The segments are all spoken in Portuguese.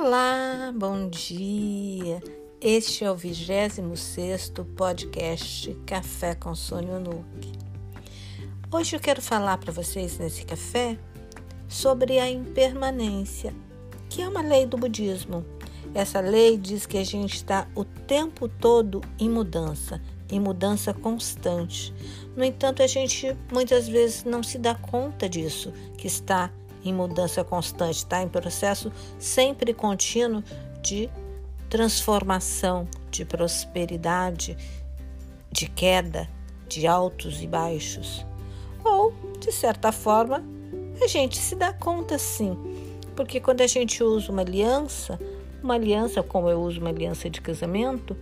Olá, bom dia. Este é o 26 podcast Café com Sônia Nuke. Hoje eu quero falar para vocês nesse café sobre a impermanência, que é uma lei do budismo. Essa lei diz que a gente está o tempo todo em mudança, em mudança constante. No entanto, a gente muitas vezes não se dá conta disso, que está em mudança constante, está em processo sempre contínuo de transformação, de prosperidade, de queda, de altos e baixos. Ou, de certa forma, a gente se dá conta sim, porque quando a gente usa uma aliança, uma aliança como eu uso uma aliança de casamento,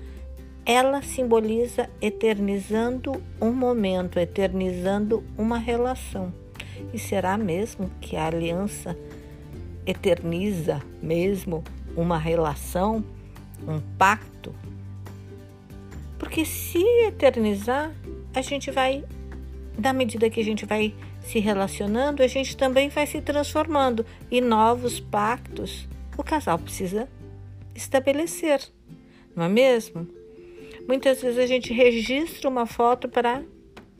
ela simboliza eternizando um momento, eternizando uma relação. E será mesmo que a aliança eterniza mesmo uma relação, um pacto? Porque se eternizar, a gente vai, na medida que a gente vai se relacionando, a gente também vai se transformando e novos pactos o casal precisa estabelecer, não é mesmo? Muitas vezes a gente registra uma foto para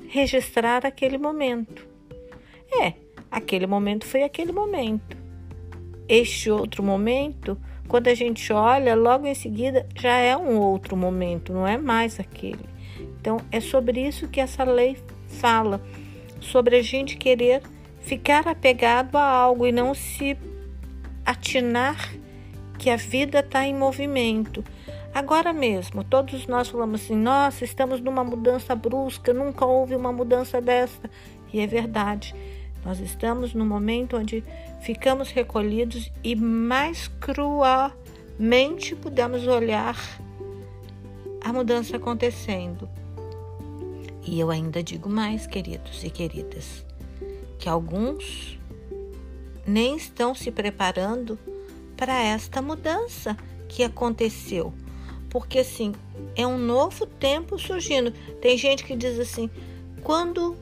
registrar aquele momento. É, aquele momento foi aquele momento. Este outro momento, quando a gente olha, logo em seguida já é um outro momento, não é mais aquele. Então, é sobre isso que essa lei fala, sobre a gente querer ficar apegado a algo e não se atinar que a vida está em movimento. Agora mesmo, todos nós falamos assim: nossa, estamos numa mudança brusca, nunca houve uma mudança desta. E é verdade. Nós estamos no momento onde ficamos recolhidos e mais cruelmente podemos olhar a mudança acontecendo. E eu ainda digo mais, queridos e queridas, que alguns nem estão se preparando para esta mudança que aconteceu. Porque assim, é um novo tempo surgindo. Tem gente que diz assim: quando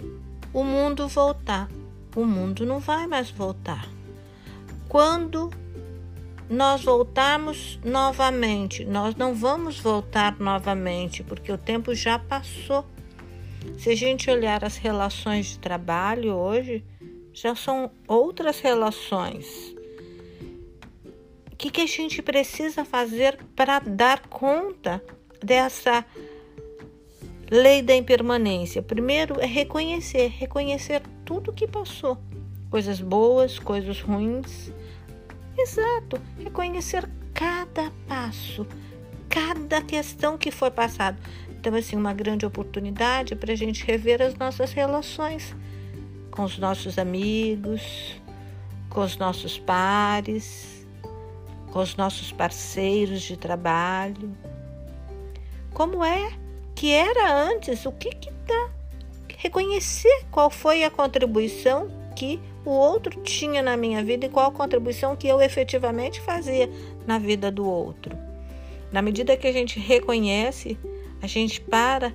o mundo voltar, o mundo não vai mais voltar. Quando nós voltarmos novamente, nós não vamos voltar novamente, porque o tempo já passou. Se a gente olhar as relações de trabalho hoje, já são outras relações. O que, que a gente precisa fazer para dar conta dessa lei da impermanência? Primeiro é reconhecer, reconhecer tudo que passou, coisas boas, coisas ruins. Exato, reconhecer cada passo, cada questão que foi passado. Então, assim, uma grande oportunidade para a gente rever as nossas relações com os nossos amigos, com os nossos pares, com os nossos parceiros de trabalho. Como é que era antes? O que que tá reconhecer qual foi a contribuição que o outro tinha na minha vida e qual a contribuição que eu efetivamente fazia na vida do outro. Na medida que a gente reconhece, a gente para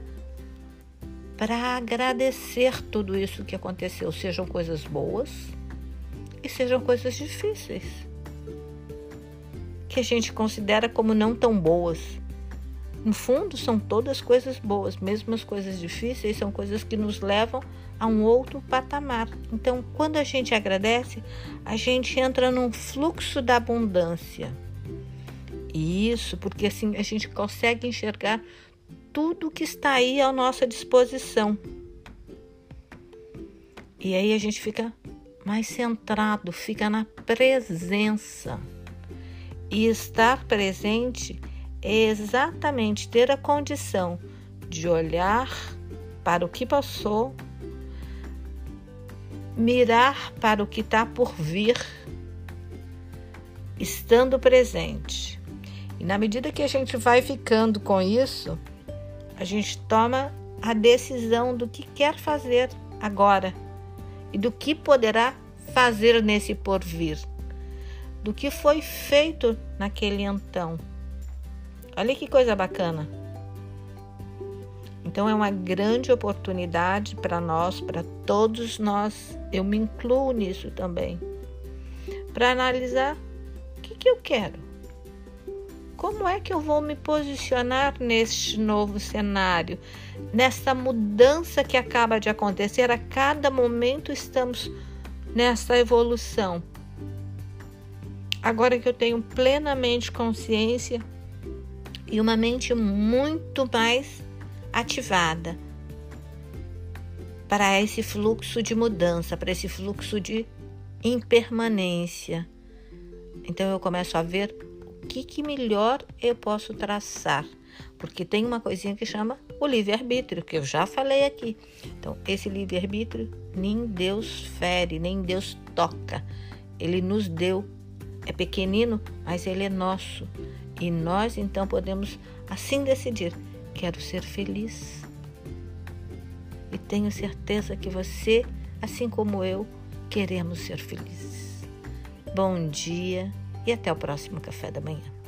para agradecer tudo isso que aconteceu, sejam coisas boas e sejam coisas difíceis, que a gente considera como não tão boas, no fundo, são todas coisas boas, mesmo as coisas difíceis são coisas que nos levam a um outro patamar. Então, quando a gente agradece, a gente entra num fluxo da abundância. Isso, porque assim a gente consegue enxergar tudo que está aí à nossa disposição. E aí a gente fica mais centrado, fica na presença. E estar presente é exatamente ter a condição de olhar para o que passou, mirar para o que está por vir, estando presente. E na medida que a gente vai ficando com isso, a gente toma a decisão do que quer fazer agora e do que poderá fazer nesse porvir, do que foi feito naquele então. Olha que coisa bacana. Então é uma grande oportunidade para nós, para todos nós, eu me incluo nisso também, para analisar o que, que eu quero, Como é que eu vou me posicionar neste novo cenário, nessa mudança que acaba de acontecer? A cada momento estamos nessa evolução. Agora que eu tenho plenamente consciência e uma mente muito mais ativada para esse fluxo de mudança, para esse fluxo de impermanência. Então eu começo a ver o que, que melhor eu posso traçar, porque tem uma coisinha que chama o livre-arbítrio, que eu já falei aqui. Então, esse livre-arbítrio nem Deus fere, nem Deus toca. Ele nos deu. É pequenino, mas ele é nosso. E nós então podemos assim decidir: quero ser feliz. E tenho certeza que você, assim como eu, queremos ser felizes. Bom dia e até o próximo café da manhã.